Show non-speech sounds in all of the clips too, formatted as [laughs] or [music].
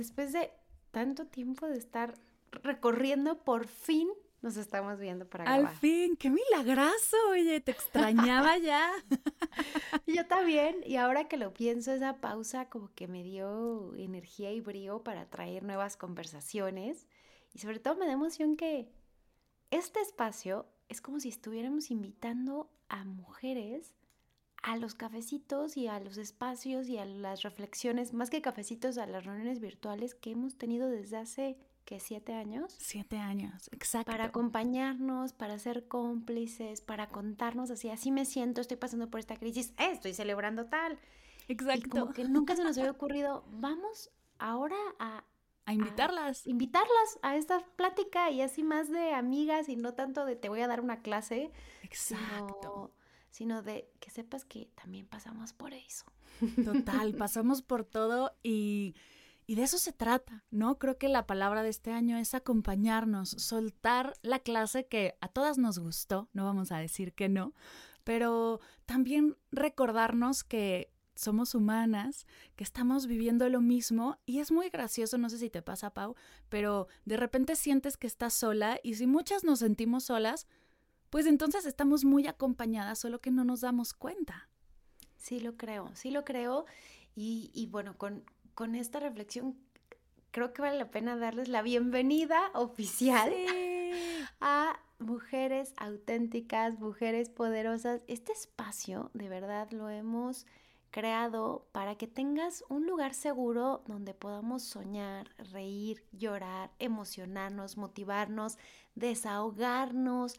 después de tanto tiempo de estar recorriendo, por fin nos estamos viendo para grabar. Al fin, qué milagroso, oye, te extrañaba ya. [laughs] Yo también, y ahora que lo pienso, esa pausa como que me dio energía y brío para traer nuevas conversaciones. Y sobre todo me da emoción que este espacio es como si estuviéramos invitando a mujeres a los cafecitos y a los espacios y a las reflexiones, más que cafecitos, a las reuniones virtuales que hemos tenido desde hace que siete años. Siete años, exacto. Para acompañarnos, para ser cómplices, para contarnos así, así me siento, estoy pasando por esta crisis, eh, estoy celebrando tal. Exacto. Y como que nunca se nos había ocurrido, vamos ahora a... A invitarlas. invitarlas a esta plática y así más de amigas y no tanto de te voy a dar una clase. Exacto sino de que sepas que también pasamos por eso. Total, pasamos por todo y, y de eso se trata, ¿no? Creo que la palabra de este año es acompañarnos, soltar la clase que a todas nos gustó, no vamos a decir que no, pero también recordarnos que somos humanas, que estamos viviendo lo mismo y es muy gracioso, no sé si te pasa, Pau, pero de repente sientes que estás sola y si muchas nos sentimos solas, pues entonces estamos muy acompañadas, solo que no nos damos cuenta. Sí lo creo, sí lo creo. Y, bueno, con, con, esta reflexión creo que vale la pena darles la bienvenida [laughs] oficial a mujeres auténticas, mujeres poderosas. Este espacio de verdad lo hemos creado para que tengas un lugar seguro donde podamos soñar, reír, llorar, emocionarnos, motivarnos, desahogarnos,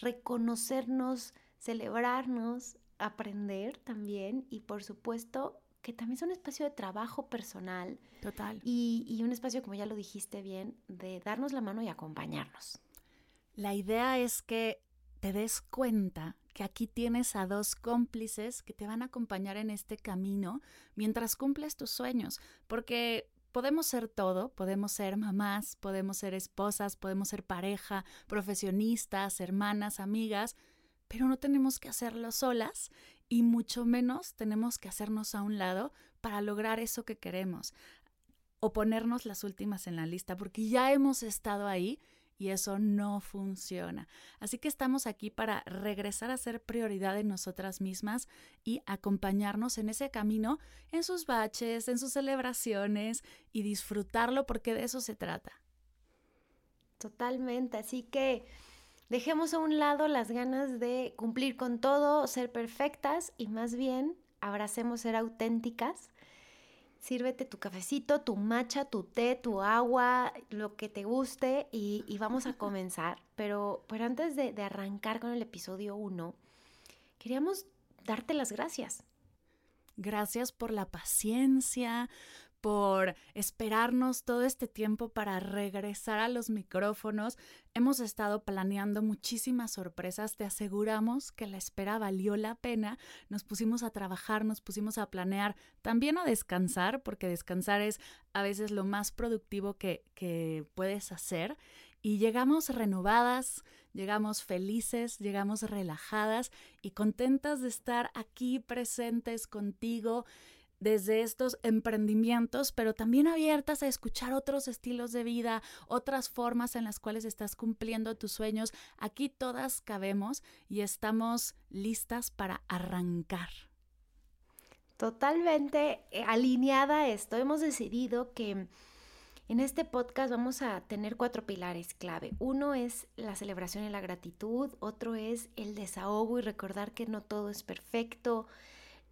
reconocernos, celebrarnos, aprender también y por supuesto que también es un espacio de trabajo personal. Total. Y, y, un espacio, como ya lo dijiste bien, de darnos la mano y acompañarnos. La idea es que te des cuenta que aquí tienes a dos cómplices que te van a acompañar en este camino mientras cumples tus sueños, porque podemos ser todo, podemos ser mamás, podemos ser esposas, podemos ser pareja, profesionistas, hermanas, amigas, pero no tenemos que hacerlo solas y mucho menos tenemos que hacernos a un lado para lograr eso que queremos o ponernos las últimas en la lista, porque ya hemos estado ahí y eso no funciona. Así que estamos aquí para regresar a ser prioridad en nosotras mismas y acompañarnos en ese camino, en sus baches, en sus celebraciones y disfrutarlo porque de eso se trata. Totalmente, así que dejemos a un lado las ganas de cumplir con todo, ser perfectas y más bien abracemos ser auténticas sírvete tu cafecito, tu matcha, tu té, tu agua, lo que te guste y, vamos a [laughs] comenzar. Pero, pero antes de, de arrancar con el episodio 1, queríamos darte las gracias. Gracias por la paciencia, por esperarnos todo este tiempo para regresar a los micrófonos. Hemos estado planeando muchísimas sorpresas. Te aseguramos que la espera valió la pena. Nos pusimos a trabajar, nos pusimos a planear, también a descansar, porque descansar es a veces lo más productivo que, que puedes hacer. Y llegamos renovadas, llegamos felices, llegamos relajadas y contentas de estar aquí presentes contigo desde estos emprendimientos, pero también abiertas a escuchar otros estilos de vida, otras formas en las cuales estás cumpliendo tus sueños. Aquí todas cabemos y estamos listas para arrancar. Totalmente eh, alineada esto. Hemos decidido que en este podcast vamos a tener cuatro pilares clave. Uno es la celebración y la gratitud, otro es el desahogo y recordar que no todo es perfecto,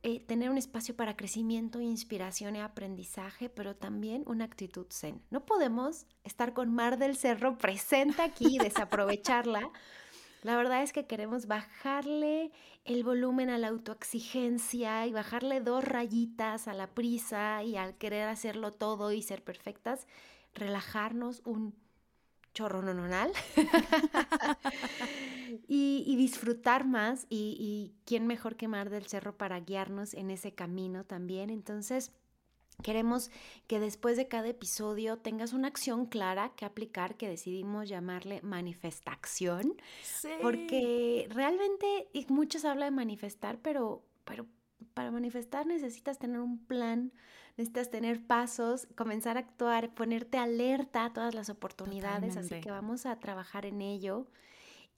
eh, tener un espacio para crecimiento, inspiración y aprendizaje, pero también una actitud zen. No podemos estar con Mar del Cerro [laughs] presente aquí y desaprovecharla. La verdad es que queremos bajarle el volumen a la autoexigencia y bajarle dos rayitas a la prisa y al querer hacerlo todo y ser perfectas, relajarnos un chorro nononal [laughs] y, y, disfrutar más y, y quién mejor que Mar del Cerro para guiarnos en ese camino también. Entonces, Queremos que después de cada episodio tengas una acción clara que aplicar que decidimos llamarle manifestación. Sí. Porque realmente muchos hablan de manifestar, pero, pero para manifestar necesitas tener un plan, necesitas tener pasos, comenzar a actuar, ponerte alerta a todas las oportunidades, así que vamos a trabajar en ello.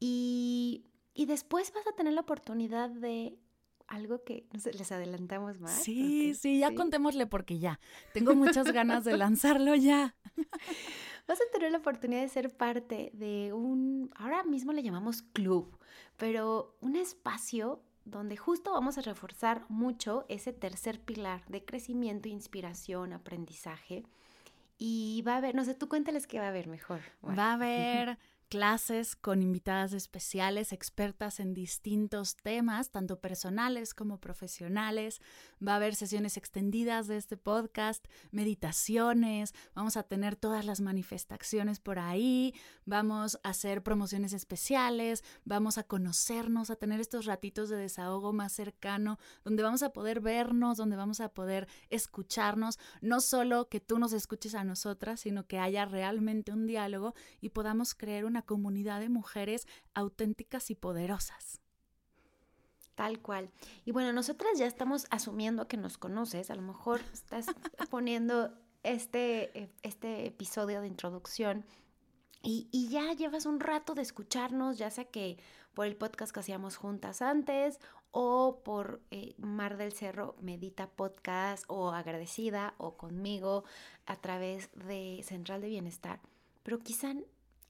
Y, y después vas a tener la oportunidad de algo que no sé, les adelantamos más. Sí, sí, ya contémosle porque ya. Tengo muchas [laughs] ganas de lanzarlo ya. [laughs] Vas a tener la oportunidad de ser parte de un, ahora mismo le llamamos club, pero un espacio donde justo vamos a reforzar mucho ese tercer pilar de crecimiento, inspiración, aprendizaje. Y va a haber, no sé, tú cuéntales qué va a haber mejor. Va a haber [laughs] clases con invitadas especiales, expertas en distintos temas, tanto personales como profesionales. Va a haber sesiones extendidas de este podcast, meditaciones, vamos a tener todas las manifestaciones por ahí, vamos a hacer promociones especiales, vamos a conocernos, a tener estos ratitos de desahogo más cercano, donde vamos a poder vernos, donde vamos a poder escucharnos, no solo que tú nos escuches a nosotras, sino que haya realmente un diálogo y podamos crear una comunidad de mujeres auténticas y poderosas. Tal cual. Y bueno, nosotras ya estamos asumiendo que nos conoces, a lo mejor estás [laughs] poniendo este, eh, este episodio de introducción y, ya llevas un rato de escucharnos, ya sea que por el podcast que hacíamos juntas antes o por eh, Mar del Cerro Medita Podcast o Agradecida o conmigo a través de Central de Bienestar. Pero quizá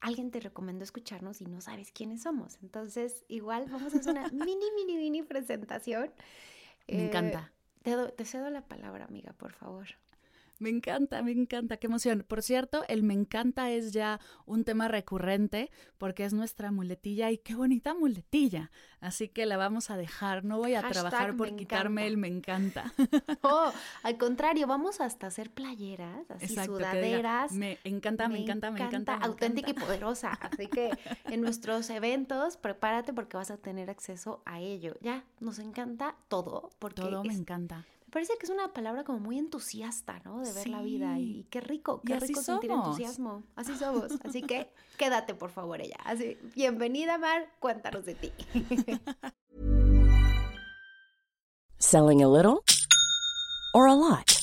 alguien te recomendó escucharnos y no sabes quiénes somos. Entonces, igual vamos a hacer una mini, mini, mini presentación. Me encanta. Eh, te, te cedo la palabra, amiga, por favor. Me encanta, me encanta, qué emoción. Por cierto, el me encanta es ya un tema recurrente porque es nuestra muletilla y qué bonita muletilla. Así que la vamos a dejar. No voy a trabajar por quitarme el me encanta. [laughs] Oh, [laughs] al contrario, vamos hasta hacer playeras, así sudaderas. me encanta, me, encanta, me encanta. auténtica y [laughs] poderosa. Así que en nuestros eventos, prepárate porque vas a tener acceso a ello. Ya, nos encanta todo. Porque todo me encanta parece que es una palabra como muy entusiasta, ¿no? De ver la vida y, qué rico, qué rico sentir entusiasmo. Así somos. Así que [laughs] quédate, por favor, ella. Así, bienvenida, Mar, cuéntanos de ti. [laughs] Selling a little or a lot.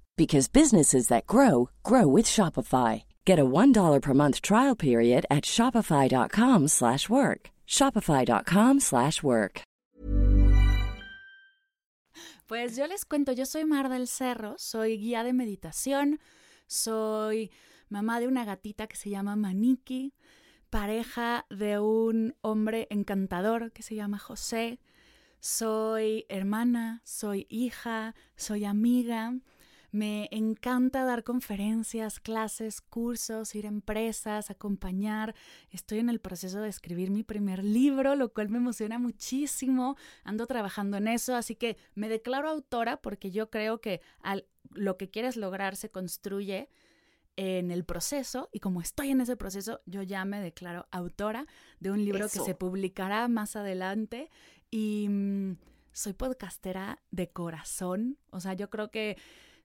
because businesses that grow grow with Shopify. Get a $1 per month trial period at shopify.com/work. shopify.com/work. Pues yo les cuento, yo soy Mar del Cerro, soy guía de meditación, soy mamá de una gatita que se llama Maniki, pareja de un hombre encantador que se llama José, soy hermana, soy hija, soy amiga me encanta dar conferencias, clases, cursos, ir a empresas, acompañar. Estoy en el proceso de escribir mi primer libro, lo cual me emociona muchísimo. Ando trabajando en eso, así que me declaro autora porque yo creo que al, lo que quieres lograr se construye en el proceso y como estoy en ese proceso, yo ya me declaro autora de un libro que se publicará más adelante y mm, soy podcastera de corazón, o sea, yo creo que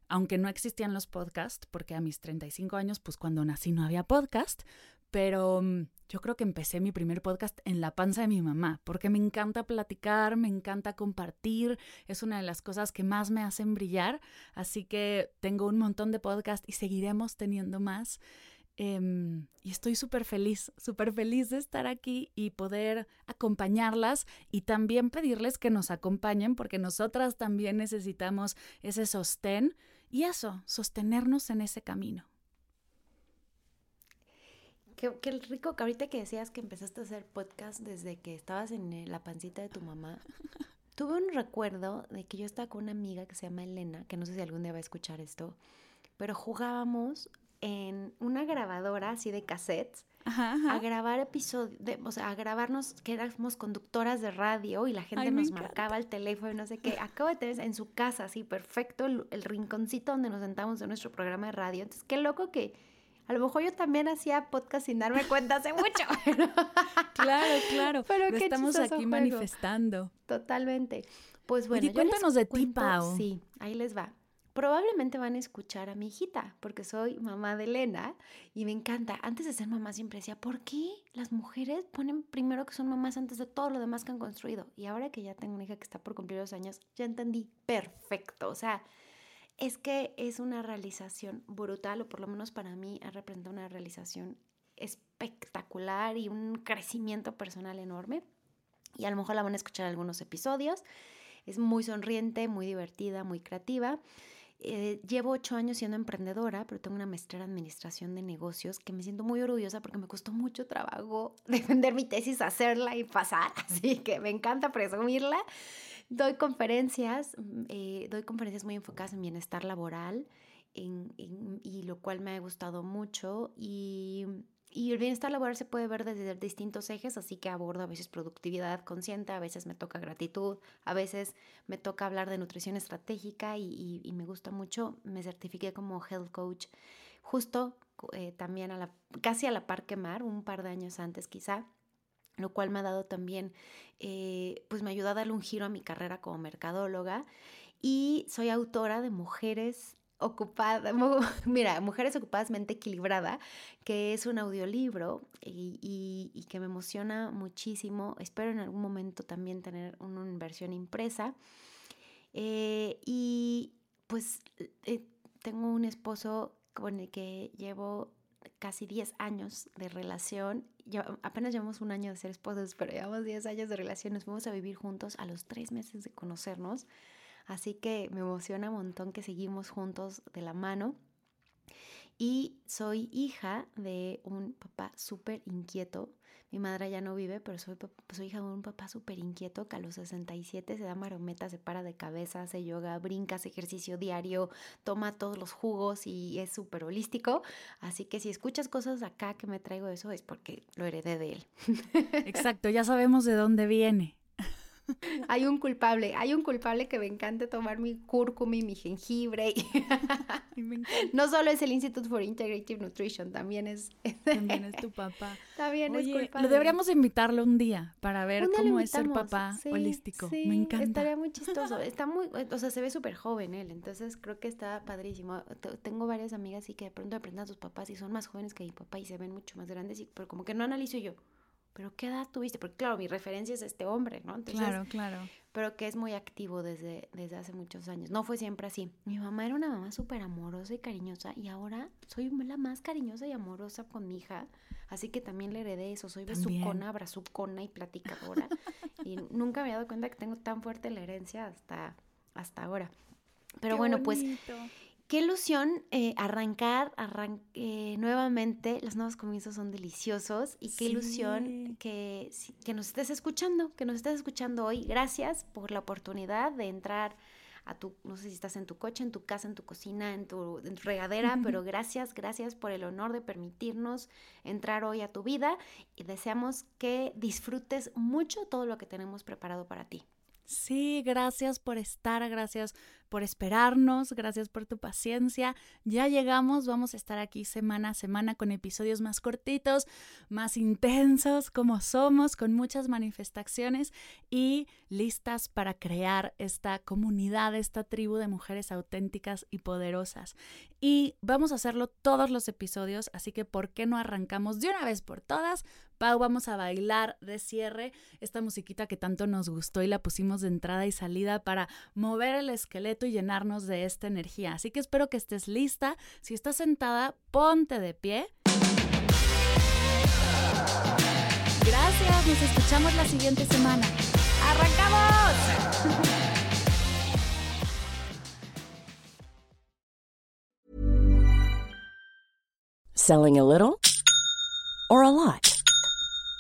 aunque no existían los podcasts, porque a mis 35 años, pues cuando nací no había podcast, pero mm, yo creo que empecé mi primer podcast en la panza de mi mamá, porque me encanta platicar, me encanta compartir, es una de las cosas que más me hacen brillar, así que tengo un montón de podcasts y seguiremos teniendo más. Em, y estoy súper feliz, súper feliz de estar aquí y poder acompañarlas y también pedirles que nos acompañen porque nosotras también necesitamos ese sostén y eso, sostenernos en ese camino. Qué, rico que ahorita que decías que empezaste a hacer podcast desde que estabas en eh, la pancita de tu mamá. [laughs] Tuve un recuerdo de que yo estaba con una amiga que se llama Elena, que no sé si algún día va a escuchar esto, pero jugábamos en una grabadora así de cassettes a grabar episodios, o sea, a grabarnos que éramos conductoras de radio y la gente nos marcaba el teléfono y no sé qué. [laughs] Acabo de tener en su casa, así, perfecto, el, rinconcito donde nos sentamos en nuestro programa de radio. Entonces, qué loco que a lo mejor yo también hacía podcast sin darme cuenta hace mucho. [laughs] claro, claro. [laughs] Pero Lo estamos aquí manifestando. Totalmente. Pues bueno, cuéntanos de ti, Pau. Sí, ahí les va probablemente van a escuchar a mi hijita, porque soy mamá de Elena y me encanta. Antes de ser mamá siempre decía, ¿por qué las mujeres ponen primero que son mamás antes de todo lo demás que han construido? Y ahora que ya tengo una hija que está por cumplir dos años, ya entendí perfecto. O sea, es que es una realización brutal, o por lo menos para mí ha representado una realización espectacular y un crecimiento personal enorme. Y a lo mejor la van a escuchar algunos episodios. Es muy sonriente, muy divertida, muy creativa. Eh, llevo ocho años siendo emprendedora, pero tengo una maestría en administración de negocios que me siento muy orgullosa porque me costó mucho trabajo [laughs] defender mi tesis, hacerla y pasar, [laughs] así que me encanta presumirla. Doy conferencias, mm, eh, doy conferencias muy enfocadas en bienestar laboral, y lo cual me ha gustado mucho y y el bienestar laboral se puede ver desde distintos ejes, así que abordo a veces productividad consciente, a veces me toca gratitud, a veces me toca hablar de nutrición estratégica y, me gusta mucho. Me certifiqué como health coach justo eh, también a la, casi a la par que Mar, un par de años antes quizá lo cual me ha dado también, eh, pues me ayuda a darle un giro a mi carrera como mercadóloga y soy autora de Mujeres ocupada, [laughs] mira, Mujeres Ocupadas Mente Equilibrada, que es un audiolibro y, que me emociona muchísimo. Espero en algún momento también tener una versión impresa. Eh, y pues eh, tengo un esposo con el que llevo casi 10 años de relación. apenas llevamos un año de ser esposos, pero llevamos 10 años de relación. Nos fuimos a vivir juntos a los tres meses de conocernos. Así que me emociona un montón que seguimos juntos de la mano. Y soy hija de un papá súper inquieto. Mi madre ya no vive, pero soy, soy hija de un papá súper inquieto que a los 67 se da marometas, se para de cabeza, hace yoga, brinca, hace ejercicio diario, toma todos los jugos y es súper holístico. Así que si escuchas cosas acá que me traigo eso es porque lo heredé de él. [laughs] Exacto, ya sabemos de dónde viene. [laughs] hay un culpable, hay un culpable que me encanta tomar mi cúrcuma y mi jengibre. [laughs] no solo es el Institute for Integrative Nutrition, también es... [laughs] también es tu papá. También es culpable. Lo deberíamos invitarlo un día para ver cómo es el papá holístico. me encanta. Estaría muy chistoso. Está muy, o sea, se ve súper joven él, entonces creo que está padrísimo. Tengo varias amigas y que de pronto aprendan a sus papás y son más jóvenes que mi papá y se ven mucho más grandes, y, pero como que no analizo yo pero ¿qué edad tuviste? Porque claro, mi referencia es este hombre, ¿no? claro, claro. Pero que es muy activo desde, desde hace muchos años. No fue siempre así. Mi mamá era una mamá súper amorosa y cariñosa y ahora soy la más cariñosa y amorosa con mi hija. Así que también le heredé eso. Soy besucona, brazucona y platicadora. [laughs] y nunca me había dado cuenta que tengo tan fuerte la herencia hasta, hasta ahora. Pero bueno, pues Qué ilusión eh, arrancar, eh, nuevamente. Los nuevos comienzos son deliciosos y qué ilusión que, que nos estés escuchando, que nos estés escuchando hoy. Gracias por la oportunidad de entrar a tu, no sé si estás en tu coche, en tu casa, en tu cocina, en tu, en tu regadera, pero gracias, gracias por el honor de permitirnos entrar hoy a tu vida y deseamos que disfrutes mucho todo lo que tenemos preparado para ti. Sí, gracias por estar, gracias por esperarnos, gracias por tu paciencia. Ya llegamos, vamos a estar aquí semana a semana con episodios más cortitos, más intensos como somos, con muchas manifestaciones y listas para crear esta comunidad, esta tribu de mujeres auténticas y poderosas. Y vamos a hacerlo todos los episodios, así que ¿por qué no arrancamos de una vez por todas? Pau, vamos a bailar de cierre esta musiquita que tanto nos gustó y la pusimos de entrada y salida para mover el esqueleto y llenarnos de esta energía. Así que espero que estés lista. Si estás sentada, ponte de pie. Gracias, nos escuchamos la siguiente semana. ¡Arrancamos! Selling a little or a lot?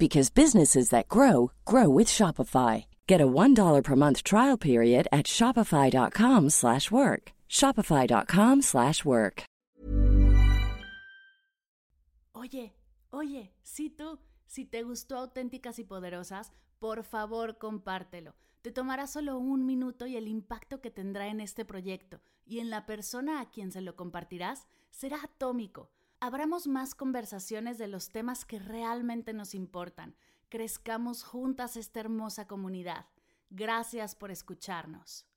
because businesses that grow grow with Shopify. Get a $1 per month trial period at shopify.com/work. shopify.com/work. Oye, oye, si tú, si te gustó auténticas y poderosas, por favor, compártelo. Te tomará solo un minuto y el impacto que tendrá en este proyecto y en la persona a quien se lo compartirás será atómico. Abramos más conversaciones de los temas que realmente nos importan. Crezcamos juntas esta hermosa comunidad. Gracias por escucharnos.